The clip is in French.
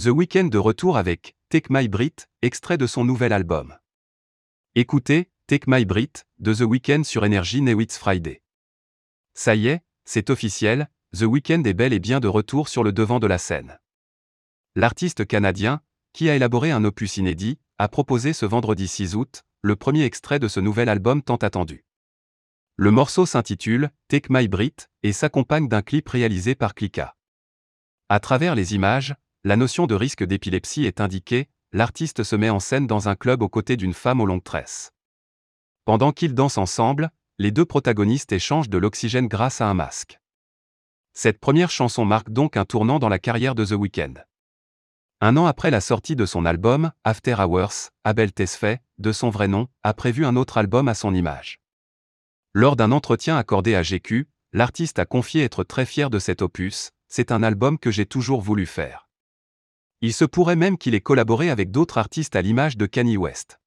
The Weeknd de retour avec Take My Brit, extrait de son nouvel album. Écoutez, Take My Brit, de The Weeknd sur Energy Newitz Friday. Ça y est, c'est officiel, The Weeknd est bel et bien de retour sur le devant de la scène. L'artiste canadien, qui a élaboré un opus inédit, a proposé ce vendredi 6 août, le premier extrait de ce nouvel album tant attendu. Le morceau s'intitule Take My Brit et s'accompagne d'un clip réalisé par Klika. À travers les images, la notion de risque d'épilepsie est indiquée, l'artiste se met en scène dans un club aux côtés d'une femme aux longues tresses. Pendant qu'ils dansent ensemble, les deux protagonistes échangent de l'oxygène grâce à un masque. Cette première chanson marque donc un tournant dans la carrière de The Weeknd. Un an après la sortie de son album, After Hours, Abel Tesfaye, de son vrai nom, a prévu un autre album à son image. Lors d'un entretien accordé à GQ, l'artiste a confié être très fier de cet opus, c'est un album que j'ai toujours voulu faire. Il se pourrait même qu'il ait collaboré avec d'autres artistes à l'image de Kanye West.